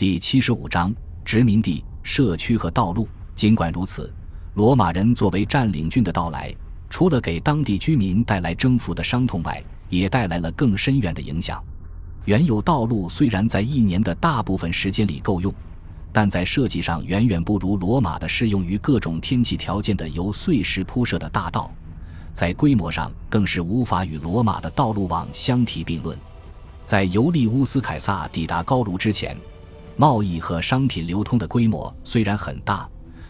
第七十五章殖民地、社区和道路。尽管如此，罗马人作为占领军的到来，除了给当地居民带来征服的伤痛外，也带来了更深远的影响。原有道路虽然在一年的大部分时间里够用，但在设计上远远不如罗马的适用于各种天气条件的由碎石铺设的大道，在规模上更是无法与罗马的道路网相提并论。在尤利乌斯·凯撒抵达高卢之前，贸易和商品流通的规模虽然很大，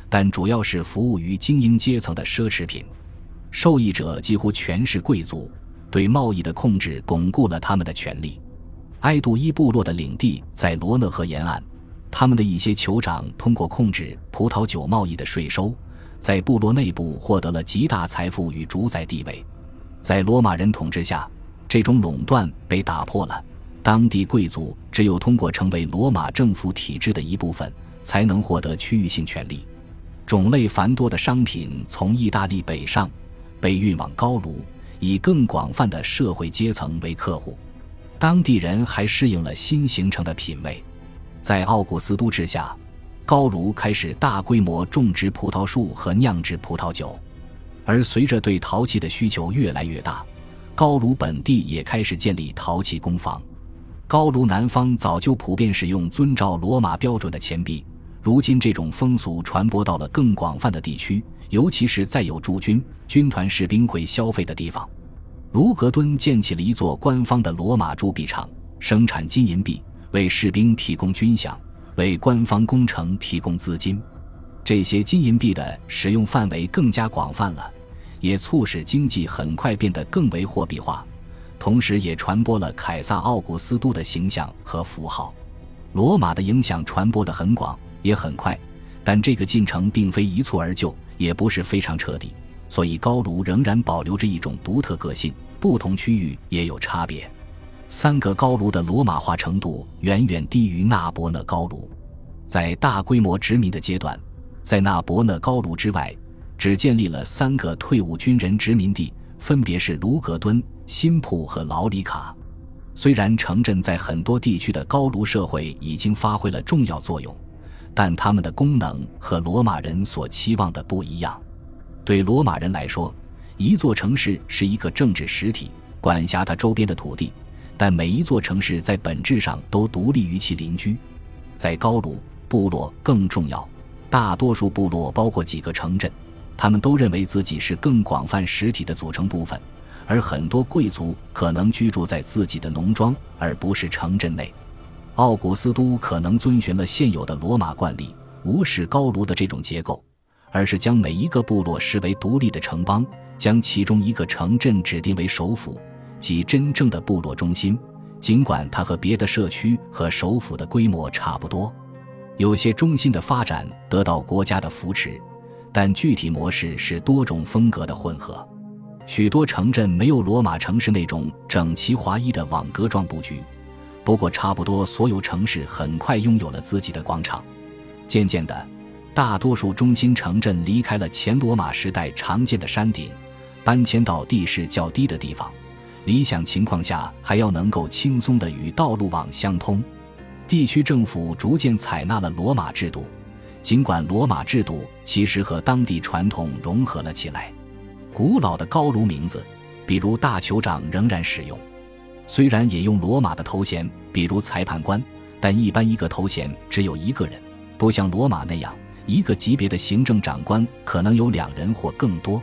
但主要是服务于精英阶层的奢侈品，受益者几乎全是贵族。对贸易的控制巩固了他们的权利。埃杜伊部落的领地在罗讷河沿岸，他们的一些酋长通过控制葡萄酒贸易的税收，在部落内部获得了极大财富与主宰地位。在罗马人统治下，这种垄断被打破了。当地贵族只有通过成为罗马政府体制的一部分，才能获得区域性权利。种类繁多的商品从意大利北上，被运往高卢，以更广泛的社会阶层为客户。当地人还适应了新形成的品味。在奥古斯都之下，高卢开始大规模种植葡萄树和酿制葡萄酒，而随着对陶器的需求越来越大，高卢本地也开始建立陶器工坊。高卢南方早就普遍使用遵照罗马标准的钱币，如今这种风俗传播到了更广泛的地区，尤其是在有驻军、军团士兵会消费的地方。卢格敦建起了一座官方的罗马铸币厂，生产金银币，为士兵提供军饷，为官方工程提供资金。这些金银币的使用范围更加广泛了，也促使经济很快变得更为货币化。同时，也传播了凯撒奥古斯都的形象和符号。罗马的影响传播得很广，也很快，但这个进程并非一蹴而就，也不是非常彻底。所以，高卢仍然保留着一种独特个性，不同区域也有差别。三个高卢的罗马化程度远远低于纳伯讷高卢。在大规模殖民的阶段，在纳伯讷高卢之外，只建立了三个退伍军人殖民地，分别是卢格敦。新普和劳里卡，虽然城镇在很多地区的高卢社会已经发挥了重要作用，但他们的功能和罗马人所期望的不一样。对罗马人来说，一座城市是一个政治实体，管辖它周边的土地，但每一座城市在本质上都独立于其邻居。在高卢，部落更重要，大多数部落包括几个城镇，他们都认为自己是更广泛实体的组成部分。而很多贵族可能居住在自己的农庄，而不是城镇内。奥古斯都可能遵循了现有的罗马惯例，无视高卢的这种结构，而是将每一个部落视为独立的城邦，将其中一个城镇指定为首府，即真正的部落中心。尽管它和别的社区和首府的规模差不多，有些中心的发展得到国家的扶持，但具体模式是多种风格的混合。许多城镇没有罗马城市那种整齐划一的网格状布局，不过差不多所有城市很快拥有了自己的广场。渐渐的，大多数中心城镇离开了前罗马时代常见的山顶，搬迁到地势较低的地方，理想情况下还要能够轻松地与道路网相通。地区政府逐渐采纳了罗马制度，尽管罗马制度其实和当地传统融合了起来。古老的高卢名字，比如大酋长仍然使用，虽然也用罗马的头衔，比如裁判官，但一般一个头衔只有一个人，不像罗马那样，一个级别的行政长官可能有两人或更多。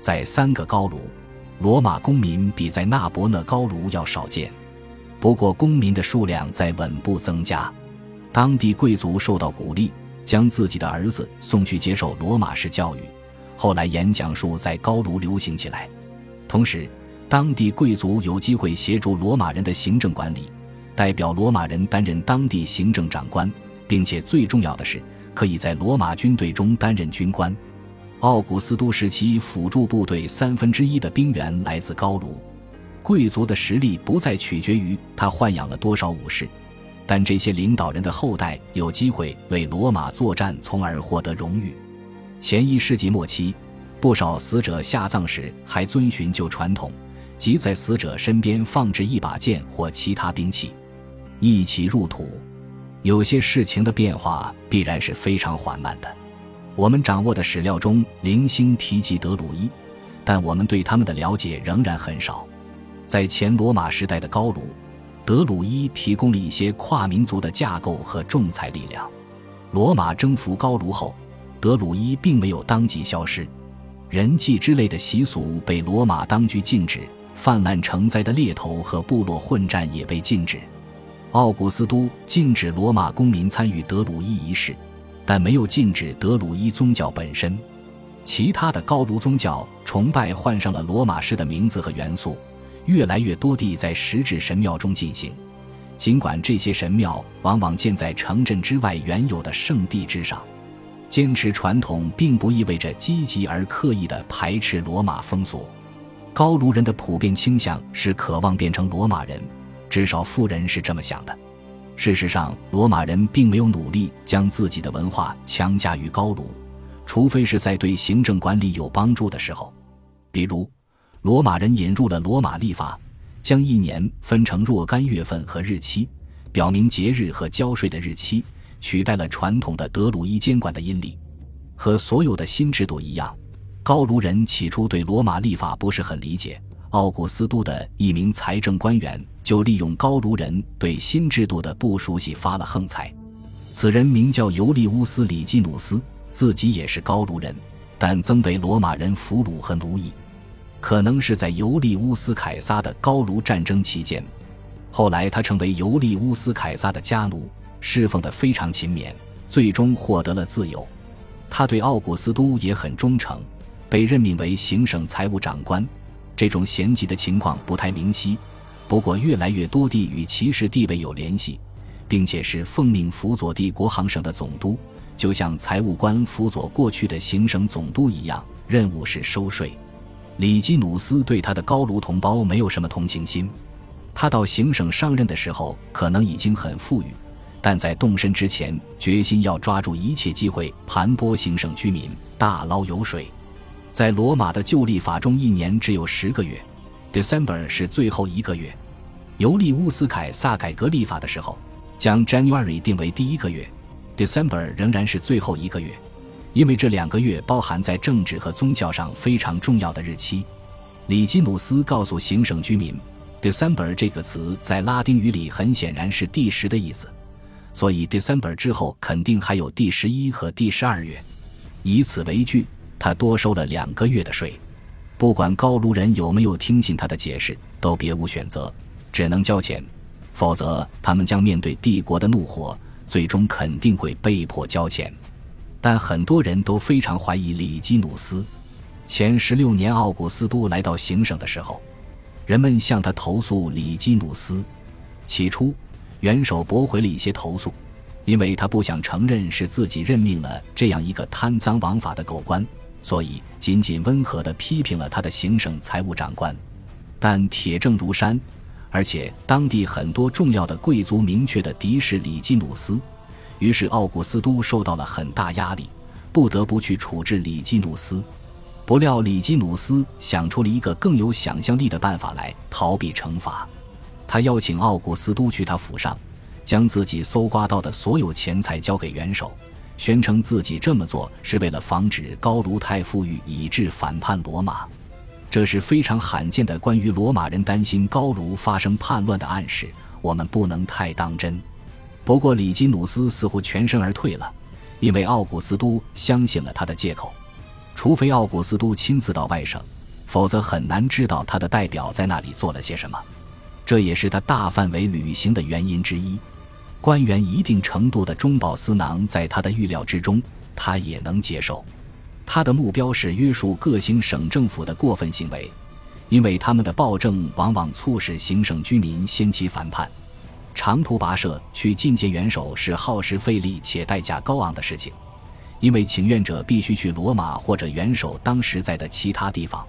在三个高卢，罗马公民比在纳伯讷高卢要少见，不过公民的数量在稳步增加。当地贵族受到鼓励，将自己的儿子送去接受罗马式教育。后来，演讲术在高卢流行起来，同时，当地贵族有机会协助罗马人的行政管理，代表罗马人担任当地行政长官，并且最重要的是，可以在罗马军队中担任军官。奥古斯都时期，辅助部队三分之一的兵员来自高卢，贵族的实力不再取决于他豢养了多少武士，但这些领导人的后代有机会为罗马作战，从而获得荣誉。前一世纪末期，不少死者下葬时还遵循旧传统，即在死者身边放置一把剑或其他兵器，一起入土。有些事情的变化必然是非常缓慢的。我们掌握的史料中零星提及德鲁伊，但我们对他们的了解仍然很少。在前罗马时代的高卢，德鲁伊提供了一些跨民族的架构和仲裁力量。罗马征服高卢后，德鲁伊并没有当即消失，人祭之类的习俗被罗马当局禁止，泛滥成灾的猎头和部落混战也被禁止。奥古斯都禁止罗马公民参与德鲁伊仪式。但没有禁止德鲁伊宗教本身，其他的高卢宗教崇拜换上了罗马式的名字和元素，越来越多地在实质神庙中进行。尽管这些神庙往往建在城镇之外原有的圣地之上，坚持传统并不意味着积极而刻意地排斥罗马风俗。高卢人的普遍倾向是渴望变成罗马人，至少富人是这么想的。事实上，罗马人并没有努力将自己的文化强加于高卢，除非是在对行政管理有帮助的时候。比如，罗马人引入了罗马历法，将一年分成若干月份和日期，表明节日和交税的日期，取代了传统的德鲁伊监管的阴历。和所有的新制度一样，高卢人起初对罗马历法不是很理解。奥古斯都的一名财政官员就利用高卢人对新制度的不熟悉发了横财。此人名叫尤利乌斯·里基努斯，自己也是高卢人，但曾被罗马人俘虏和奴役。可能是在尤利乌斯·凯撒的高卢战争期间，后来他成为尤利乌斯·凯撒的家奴，侍奉得非常勤勉，最终获得了自由。他对奥古斯都也很忠诚，被任命为行省财务长官。这种衔级的情况不太明晰，不过越来越多地与骑士地位有联系，并且是奉命辅佐帝国行省的总督，就像财务官辅佐过去的行省总督一样，任务是收税。里基努斯对他的高卢同胞没有什么同情心，他到行省上任的时候可能已经很富裕，但在动身之前决心要抓住一切机会盘剥行省居民，大捞油水。在罗马的旧历法中，一年只有十个月，December 是最后一个月。尤利乌斯凯撒改革历法的时候，将 January 定为第一个月，December 仍然是最后一个月，因为这两个月包含在政治和宗教上非常重要的日期。里基努斯告诉行省居民，December 这个词在拉丁语里很显然是第十的意思，所以 December 之后肯定还有第十一和第十二月，以此为据。他多收了两个月的税，不管高卢人有没有听信他的解释，都别无选择，只能交钱，否则他们将面对帝国的怒火，最终肯定会被迫交钱。但很多人都非常怀疑里基努斯。前十六年，奥古斯都来到行省的时候，人们向他投诉里基努斯。起初，元首驳回了一些投诉，因为他不想承认是自己任命了这样一个贪赃枉法的狗官。所以，仅仅温和地批评了他的行省财务长官，但铁证如山，而且当地很多重要的贵族明确的敌视里基努斯，于是奥古斯都受到了很大压力，不得不去处置里基努斯。不料里基努斯想出了一个更有想象力的办法来逃避惩罚，他邀请奥古斯都去他府上，将自己搜刮到的所有钱财交给元首。宣称自己这么做是为了防止高卢太富裕以致反叛罗马，这是非常罕见的关于罗马人担心高卢发生叛乱的暗示，我们不能太当真。不过里基努斯似乎全身而退了，因为奥古斯都相信了他的借口。除非奥古斯都亲自到外省，否则很难知道他的代表在那里做了些什么。这也是他大范围旅行的原因之一。官员一定程度的中饱私囊在他的预料之中，他也能接受。他的目标是约束各行省政府的过分行为，因为他们的暴政往往促使行省居民掀起反叛。长途跋涉去觐见元首是耗时费力且代价高昂的事情，因为请愿者必须去罗马或者元首当时在的其他地方。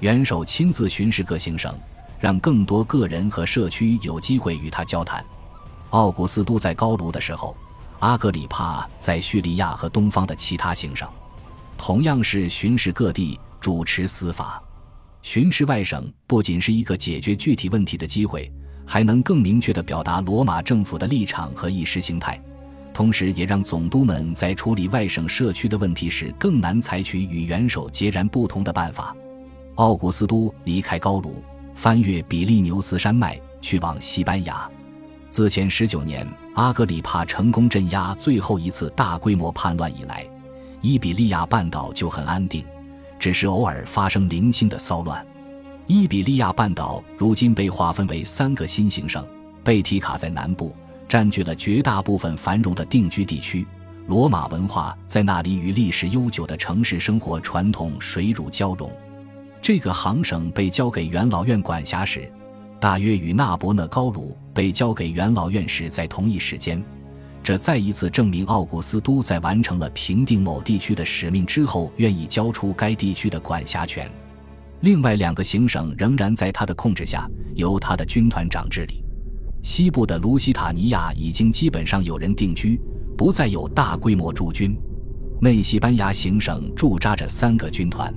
元首亲自巡视各行省，让更多个人和社区有机会与他交谈。奥古斯都在高卢的时候，阿格里帕在叙利亚和东方的其他行省，同样是巡视各地，主持司法。巡视外省不仅是一个解决具体问题的机会，还能更明确地表达罗马政府的立场和意识形态，同时也让总督们在处理外省社区的问题时更难采取与元首截然不同的办法。奥古斯都离开高卢，翻越比利牛斯山脉，去往西班牙。自前十九年阿格里帕成功镇压最后一次大规模叛乱以来，伊比利亚半岛就很安定，只是偶尔发生零星的骚乱。伊比利亚半岛如今被划分为三个新行省：贝提卡在南部，占据了绝大部分繁荣的定居地区，罗马文化在那里与历史悠久的城市生活传统水乳交融。这个行省被交给元老院管辖时。大约与纳伯讷高卢被交给元老院时在同一时间，这再一次证明奥古斯都在完成了平定某地区的使命之后，愿意交出该地区的管辖权。另外两个行省仍然在他的控制下，由他的军团长治理。西部的卢西塔尼亚已经基本上有人定居，不再有大规模驻军。内西班牙行省驻扎着三个军团。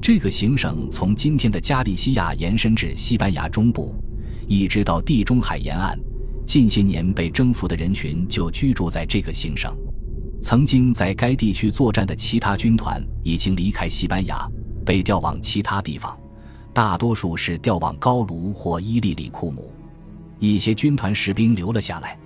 这个行省从今天的加利西亚延伸至西班牙中部，一直到地中海沿岸。近些年被征服的人群就居住在这个行省。曾经在该地区作战的其他军团已经离开西班牙，被调往其他地方，大多数是调往高卢或伊利里库姆。一些军团士兵留了下来。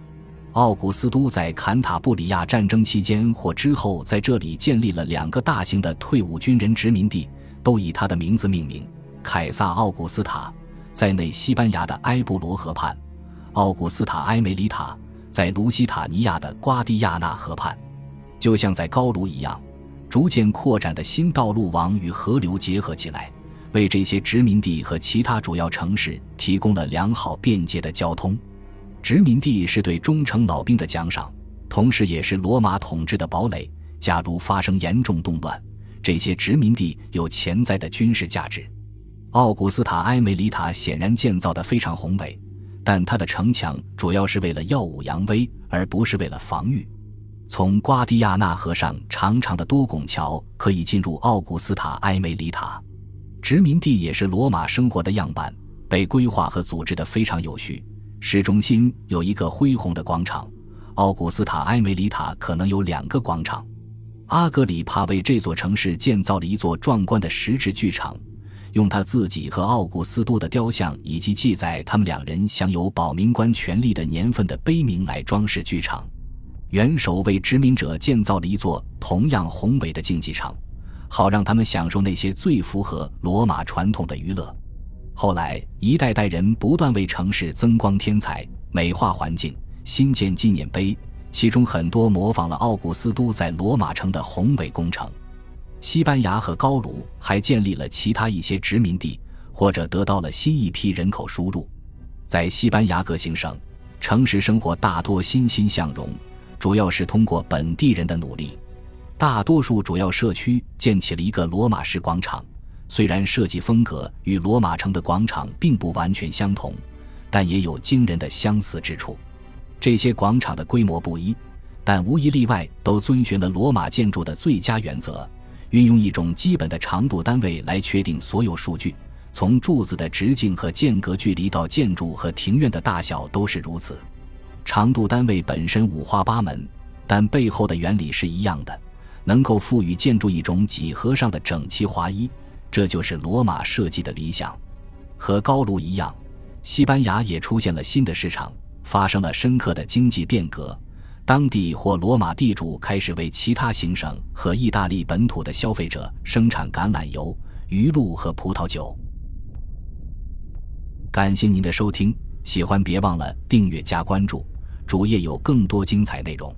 奥古斯都在坎塔布里亚战争期间或之后，在这里建立了两个大型的退伍军人殖民地。都以他的名字命名：凯撒·奥古斯塔，在内西班牙的埃布罗河畔；奥古斯塔·埃梅里塔，在卢西塔尼亚的瓜迪亚纳河畔。就像在高卢一样，逐渐扩展的新道路网与河流结合起来，为这些殖民地和其他主要城市提供了良好便捷的交通。殖民地是对忠诚老兵的奖赏，同时也是罗马统治的堡垒。假如发生严重动乱，这些殖民地有潜在的军事价值。奥古斯塔埃梅里塔显然建造的非常宏伟，但它的城墙主要是为了耀武扬威，而不是为了防御。从瓜迪亚纳河上长长的多拱桥可以进入奥古斯塔埃梅里塔。殖民地也是罗马生活的样板，被规划和组织的非常有序。市中心有一个恢宏的广场，奥古斯塔埃梅里塔可能有两个广场。阿格里帕为这座城市建造了一座壮观的石质剧场，用他自己和奥古斯都的雕像以及记载他们两人享有保民官权力的年份的碑铭来装饰剧场。元首为殖民者建造了一座同样宏伟的竞技场，好让他们享受那些最符合罗马传统的娱乐。后来，一代代人不断为城市增光添彩、美化环境、新建纪念碑。其中很多模仿了奥古斯都在罗马城的宏伟工程。西班牙和高卢还建立了其他一些殖民地，或者得到了新一批人口输入。在西班牙各行省，城市生活大多欣欣向荣，主要是通过本地人的努力。大多数主要社区建起了一个罗马式广场，虽然设计风格与罗马城的广场并不完全相同，但也有惊人的相似之处。这些广场的规模不一，但无一例外都遵循了罗马建筑的最佳原则，运用一种基本的长度单位来确定所有数据，从柱子的直径和间隔距离到建筑和庭院的大小都是如此。长度单位本身五花八门，但背后的原理是一样的，能够赋予建筑一种几何上的整齐划一，这就是罗马设计的理想。和高卢一样，西班牙也出现了新的市场。发生了深刻的经济变革，当地或罗马地主开始为其他行省和意大利本土的消费者生产橄榄油、鱼露和葡萄酒。感谢您的收听，喜欢别忘了订阅加关注，主页有更多精彩内容。